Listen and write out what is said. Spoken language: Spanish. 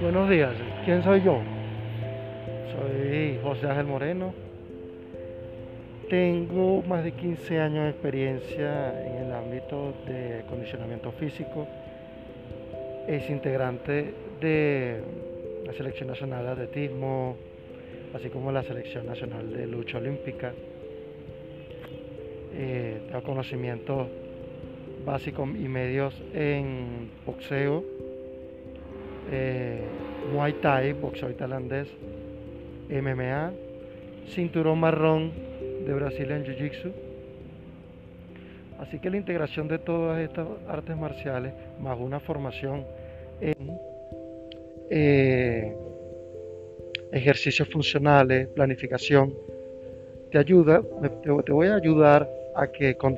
Buenos días, ¿quién soy yo? Soy José Ángel Moreno. Tengo más de 15 años de experiencia en el ámbito de condicionamiento físico. Es integrante de la Selección Nacional de Atletismo, así como la Selección Nacional de Lucha Olímpica. Eh, tengo conocimientos básicos y medios en boxeo, eh, Muay Thai, boxeo tailandés, MMA, cinturón marrón de Brasil en Jiu-Jitsu. Así que la integración de todas estas artes marciales, más una formación en eh, ejercicios funcionales, planificación, te ayuda, te, voy a ayudar a que con